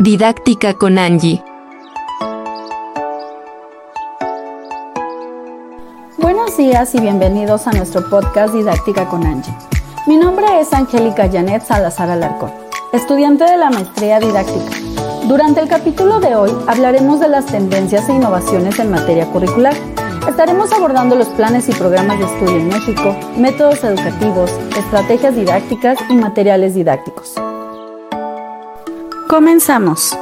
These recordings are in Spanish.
Didáctica con Angie. Buenos días y bienvenidos a nuestro podcast Didáctica con Angie. Mi nombre es Angélica Janet Salazar Alarcón, estudiante de la maestría didáctica. Durante el capítulo de hoy hablaremos de las tendencias e innovaciones en materia curricular. Estaremos abordando los planes y programas de estudio en México, métodos educativos, estrategias didácticas y materiales didácticos. Comenzamos.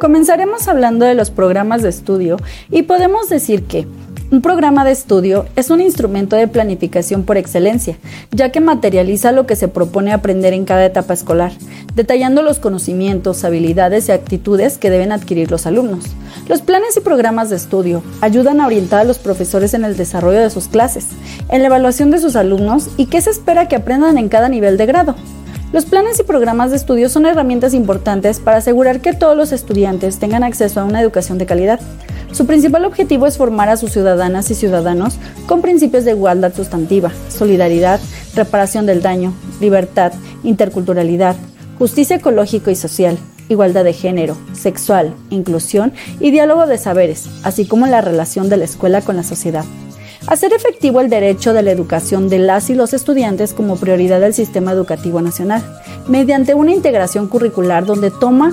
Comenzaremos hablando de los programas de estudio y podemos decir que un programa de estudio es un instrumento de planificación por excelencia, ya que materializa lo que se propone aprender en cada etapa escolar, detallando los conocimientos, habilidades y actitudes que deben adquirir los alumnos. Los planes y programas de estudio ayudan a orientar a los profesores en el desarrollo de sus clases, en la evaluación de sus alumnos y qué se espera que aprendan en cada nivel de grado. Los planes y programas de estudio son herramientas importantes para asegurar que todos los estudiantes tengan acceso a una educación de calidad. Su principal objetivo es formar a sus ciudadanas y ciudadanos con principios de igualdad sustantiva, solidaridad, reparación del daño, libertad, interculturalidad, justicia ecológica y social, igualdad de género, sexual, inclusión y diálogo de saberes, así como la relación de la escuela con la sociedad. Hacer efectivo el derecho de la educación de las y los estudiantes como prioridad del sistema educativo nacional, mediante una integración curricular donde toma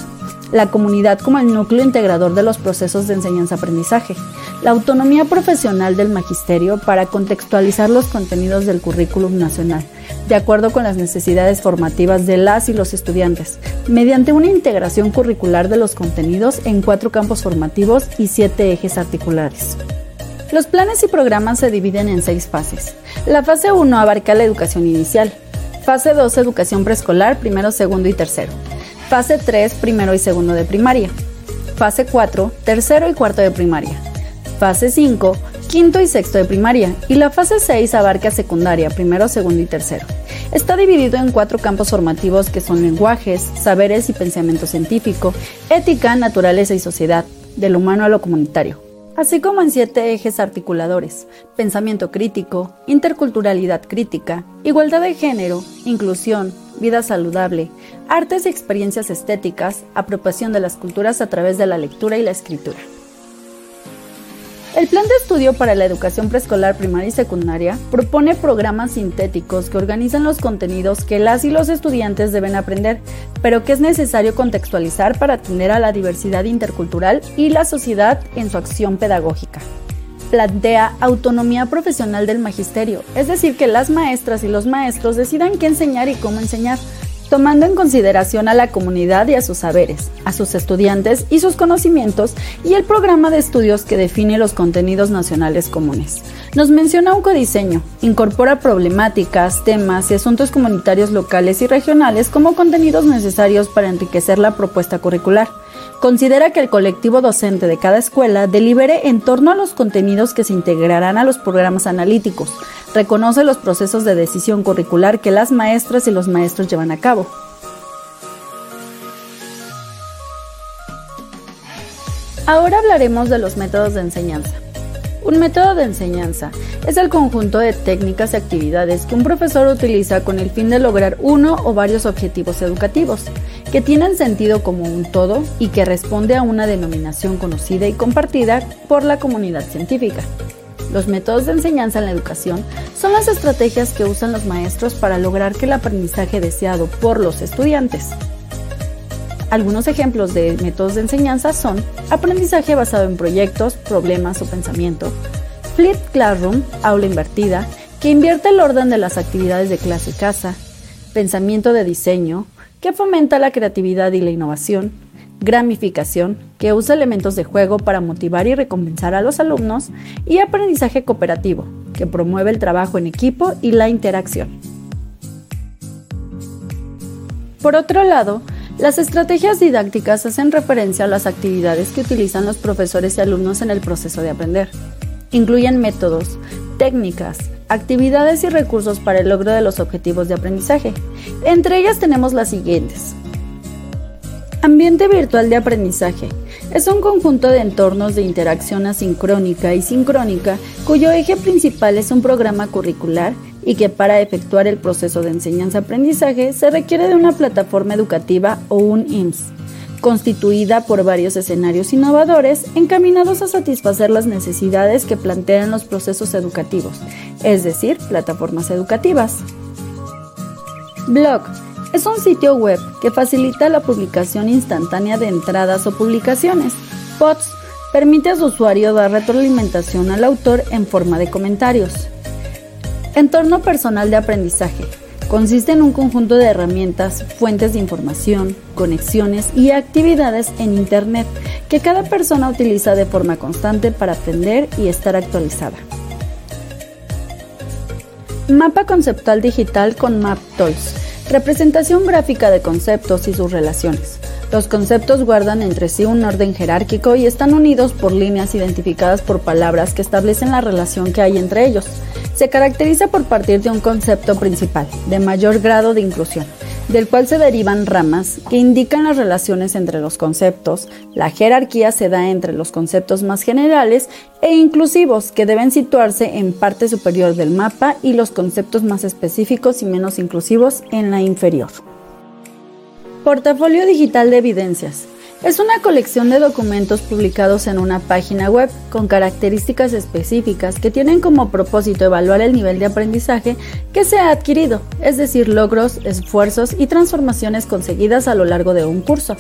la comunidad como el núcleo integrador de los procesos de enseñanza-aprendizaje, la autonomía profesional del magisterio para contextualizar los contenidos del currículum nacional, de acuerdo con las necesidades formativas de las y los estudiantes, mediante una integración curricular de los contenidos en cuatro campos formativos y siete ejes articulares. Los planes y programas se dividen en seis fases. La fase 1 abarca la educación inicial. Fase 2, educación preescolar, primero, segundo y tercero. Fase 3, primero y segundo de primaria. Fase 4, tercero y cuarto de primaria. Fase 5, quinto y sexto de primaria. Y la fase 6 abarca secundaria, primero, segundo y tercero. Está dividido en cuatro campos formativos que son lenguajes, saberes y pensamiento científico, ética, naturaleza y sociedad, del humano a lo comunitario así como en siete ejes articuladores, pensamiento crítico, interculturalidad crítica, igualdad de género, inclusión, vida saludable, artes y experiencias estéticas, apropiación de las culturas a través de la lectura y la escritura. El Plan de Estudio para la Educación Preescolar Primaria y Secundaria propone programas sintéticos que organizan los contenidos que las y los estudiantes deben aprender, pero que es necesario contextualizar para atender a la diversidad intercultural y la sociedad en su acción pedagógica. Plantea autonomía profesional del magisterio, es decir, que las maestras y los maestros decidan qué enseñar y cómo enseñar, tomando en consideración a la comunidad y a sus saberes, a sus estudiantes y sus conocimientos y el programa de estudios que define los contenidos nacionales comunes. Nos menciona un codiseño, incorpora problemáticas, temas y asuntos comunitarios locales y regionales como contenidos necesarios para enriquecer la propuesta curricular considera que el colectivo docente de cada escuela delibere en torno a los contenidos que se integrarán a los programas analíticos, reconoce los procesos de decisión curricular que las maestras y los maestros llevan a cabo. Ahora hablaremos de los métodos de enseñanza. Un método de enseñanza es el conjunto de técnicas y actividades que un profesor utiliza con el fin de lograr uno o varios objetivos educativos, que tienen sentido como un todo y que responde a una denominación conocida y compartida por la comunidad científica. Los métodos de enseñanza en la educación son las estrategias que usan los maestros para lograr que el aprendizaje deseado por los estudiantes algunos ejemplos de métodos de enseñanza son aprendizaje basado en proyectos, problemas o pensamiento, Flip Classroom, aula invertida, que invierte el orden de las actividades de clase y casa, pensamiento de diseño, que fomenta la creatividad y la innovación, gramificación, que usa elementos de juego para motivar y recompensar a los alumnos, y aprendizaje cooperativo, que promueve el trabajo en equipo y la interacción. Por otro lado, las estrategias didácticas hacen referencia a las actividades que utilizan los profesores y alumnos en el proceso de aprender. Incluyen métodos, técnicas, actividades y recursos para el logro de los objetivos de aprendizaje. Entre ellas tenemos las siguientes. Ambiente virtual de aprendizaje. Es un conjunto de entornos de interacción asincrónica y sincrónica cuyo eje principal es un programa curricular y que para efectuar el proceso de enseñanza-aprendizaje se requiere de una plataforma educativa o un IMSS, constituida por varios escenarios innovadores encaminados a satisfacer las necesidades que plantean los procesos educativos, es decir, plataformas educativas. Blog es un sitio web que facilita la publicación instantánea de entradas o publicaciones. POTS permite a su usuario dar retroalimentación al autor en forma de comentarios. Entorno personal de aprendizaje. Consiste en un conjunto de herramientas, fuentes de información, conexiones y actividades en Internet que cada persona utiliza de forma constante para aprender y estar actualizada. Mapa conceptual digital con MapToys. Representación gráfica de conceptos y sus relaciones. Los conceptos guardan entre sí un orden jerárquico y están unidos por líneas identificadas por palabras que establecen la relación que hay entre ellos. Se caracteriza por partir de un concepto principal, de mayor grado de inclusión, del cual se derivan ramas que indican las relaciones entre los conceptos. La jerarquía se da entre los conceptos más generales e inclusivos, que deben situarse en parte superior del mapa, y los conceptos más específicos y menos inclusivos en la inferior. Portafolio digital de evidencias. Es una colección de documentos publicados en una página web con características específicas que tienen como propósito evaluar el nivel de aprendizaje que se ha adquirido, es decir, logros, esfuerzos y transformaciones conseguidas a lo largo de un curso.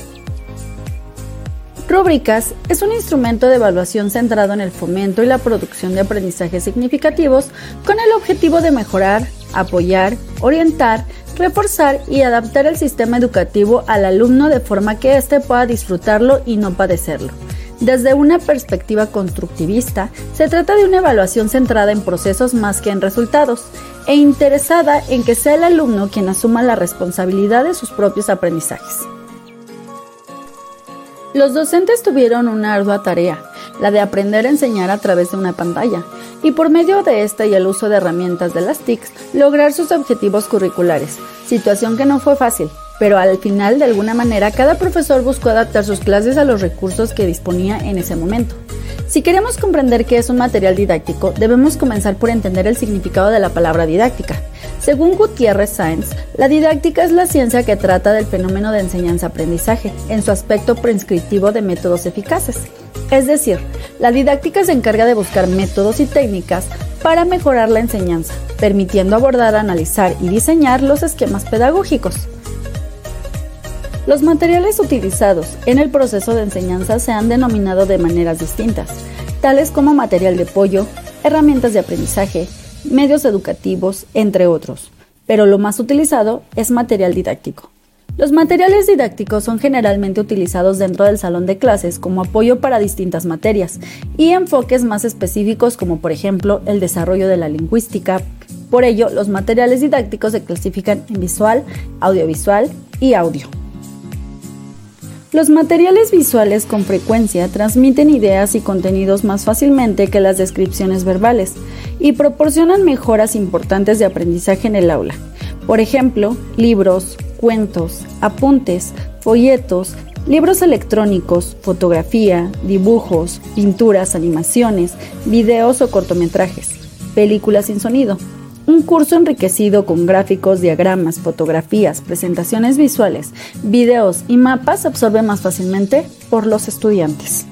Rúbricas es un instrumento de evaluación centrado en el fomento y la producción de aprendizajes significativos con el objetivo de mejorar, apoyar, orientar, reforzar y adaptar el sistema educativo al alumno de forma que éste pueda disfrutarlo y no padecerlo. Desde una perspectiva constructivista, se trata de una evaluación centrada en procesos más que en resultados, e interesada en que sea el alumno quien asuma la responsabilidad de sus propios aprendizajes. Los docentes tuvieron una ardua tarea, la de aprender a enseñar a través de una pantalla, y por medio de esta y el uso de herramientas de las TICs, lograr sus objetivos curriculares, situación que no fue fácil, pero al final de alguna manera cada profesor buscó adaptar sus clases a los recursos que disponía en ese momento. Si queremos comprender qué es un material didáctico, debemos comenzar por entender el significado de la palabra didáctica. Según Gutiérrez Sáenz, la didáctica es la ciencia que trata del fenómeno de enseñanza-aprendizaje en su aspecto prescriptivo de métodos eficaces. Es decir, la didáctica se encarga de buscar métodos y técnicas para mejorar la enseñanza, permitiendo abordar, analizar y diseñar los esquemas pedagógicos. Los materiales utilizados en el proceso de enseñanza se han denominado de maneras distintas, tales como material de apoyo, herramientas de aprendizaje, medios educativos, entre otros, pero lo más utilizado es material didáctico. Los materiales didácticos son generalmente utilizados dentro del salón de clases como apoyo para distintas materias y enfoques más específicos como por ejemplo el desarrollo de la lingüística. Por ello, los materiales didácticos se clasifican en visual, audiovisual y audio. Los materiales visuales con frecuencia transmiten ideas y contenidos más fácilmente que las descripciones verbales y proporcionan mejoras importantes de aprendizaje en el aula. Por ejemplo, libros, cuentos, apuntes, folletos, libros electrónicos, fotografía, dibujos, pinturas, animaciones, videos o cortometrajes, películas sin sonido. Un curso enriquecido con gráficos, diagramas, fotografías, presentaciones visuales, videos y mapas absorbe más fácilmente por los estudiantes.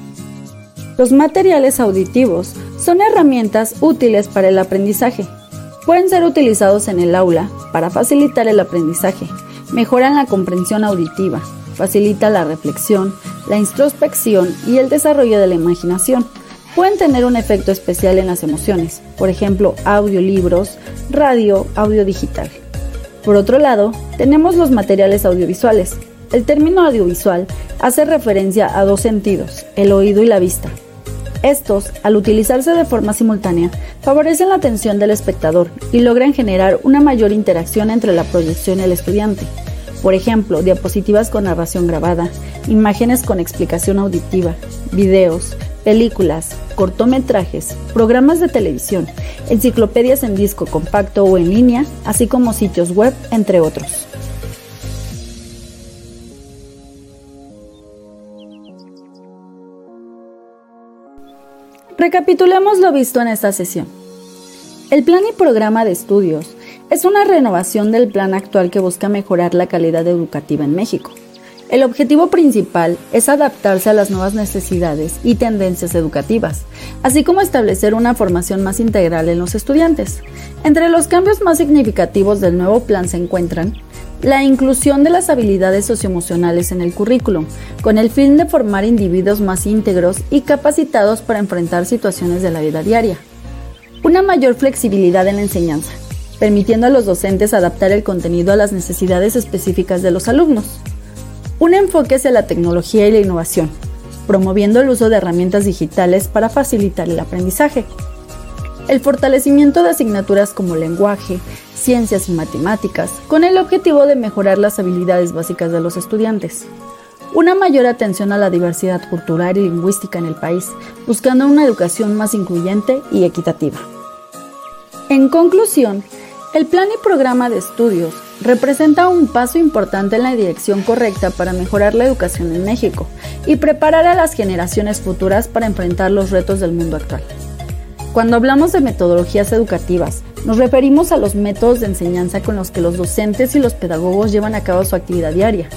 Los materiales auditivos son herramientas útiles para el aprendizaje. Pueden ser utilizados en el aula para facilitar el aprendizaje, mejoran la comprensión auditiva, facilita la reflexión, la introspección y el desarrollo de la imaginación. Pueden tener un efecto especial en las emociones, por ejemplo, audiolibros, radio, audio digital. Por otro lado, tenemos los materiales audiovisuales. El término audiovisual hace referencia a dos sentidos, el oído y la vista. Estos, al utilizarse de forma simultánea, favorecen la atención del espectador y logran generar una mayor interacción entre la proyección y el estudiante. Por ejemplo, diapositivas con narración grabada, imágenes con explicación auditiva, videos, películas, cortometrajes, programas de televisión, enciclopedias en disco compacto o en línea, así como sitios web, entre otros. Recapitulemos lo visto en esta sesión. El plan y programa de estudios es una renovación del plan actual que busca mejorar la calidad educativa en México. El objetivo principal es adaptarse a las nuevas necesidades y tendencias educativas, así como establecer una formación más integral en los estudiantes. Entre los cambios más significativos del nuevo plan se encuentran la inclusión de las habilidades socioemocionales en el currículum, con el fin de formar individuos más íntegros y capacitados para enfrentar situaciones de la vida diaria. Una mayor flexibilidad en la enseñanza, permitiendo a los docentes adaptar el contenido a las necesidades específicas de los alumnos. Un enfoque hacia la tecnología y la innovación, promoviendo el uso de herramientas digitales para facilitar el aprendizaje. El fortalecimiento de asignaturas como lenguaje, ciencias y matemáticas, con el objetivo de mejorar las habilidades básicas de los estudiantes. Una mayor atención a la diversidad cultural y lingüística en el país, buscando una educación más incluyente y equitativa. En conclusión, el plan y programa de estudios representa un paso importante en la dirección correcta para mejorar la educación en México y preparar a las generaciones futuras para enfrentar los retos del mundo actual. Cuando hablamos de metodologías educativas, nos referimos a los métodos de enseñanza con los que los docentes y los pedagogos llevan a cabo su actividad diaria.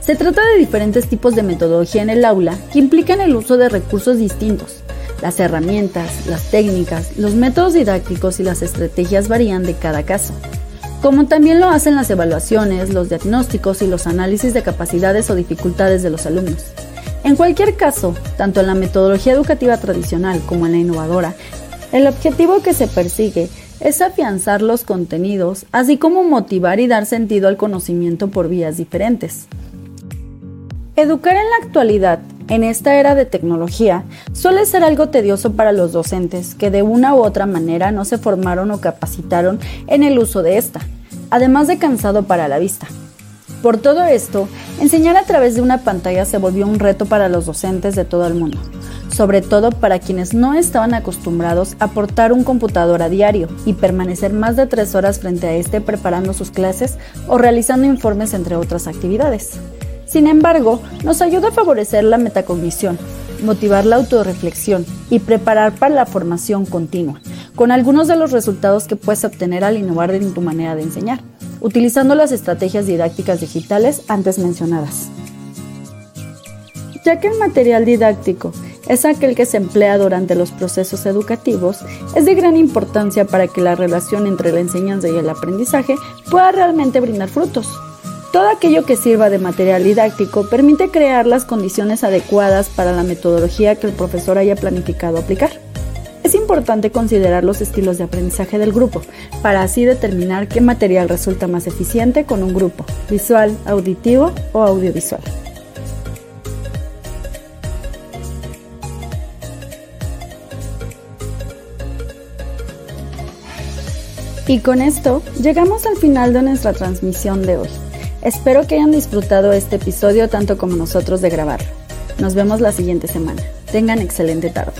Se trata de diferentes tipos de metodología en el aula que implican el uso de recursos distintos. Las herramientas, las técnicas, los métodos didácticos y las estrategias varían de cada caso, como también lo hacen las evaluaciones, los diagnósticos y los análisis de capacidades o dificultades de los alumnos. En cualquier caso, tanto en la metodología educativa tradicional como en la innovadora, el objetivo que se persigue es afianzar los contenidos, así como motivar y dar sentido al conocimiento por vías diferentes. Educar en la actualidad, en esta era de tecnología, suele ser algo tedioso para los docentes que de una u otra manera no se formaron o capacitaron en el uso de esta, además de cansado para la vista. Por todo esto, enseñar a través de una pantalla se volvió un reto para los docentes de todo el mundo sobre todo para quienes no estaban acostumbrados a portar un computador a diario y permanecer más de tres horas frente a este preparando sus clases o realizando informes entre otras actividades. Sin embargo, nos ayuda a favorecer la metacognición, motivar la autorreflexión y preparar para la formación continua, con algunos de los resultados que puedes obtener al innovar en tu manera de enseñar, utilizando las estrategias didácticas digitales antes mencionadas. Ya que el material didáctico es aquel que se emplea durante los procesos educativos, es de gran importancia para que la relación entre la enseñanza y el aprendizaje pueda realmente brindar frutos. Todo aquello que sirva de material didáctico permite crear las condiciones adecuadas para la metodología que el profesor haya planificado aplicar. Es importante considerar los estilos de aprendizaje del grupo, para así determinar qué material resulta más eficiente con un grupo, visual, auditivo o audiovisual. Y con esto llegamos al final de nuestra transmisión de hoy. Espero que hayan disfrutado este episodio tanto como nosotros de grabarlo. Nos vemos la siguiente semana. Tengan excelente tarde.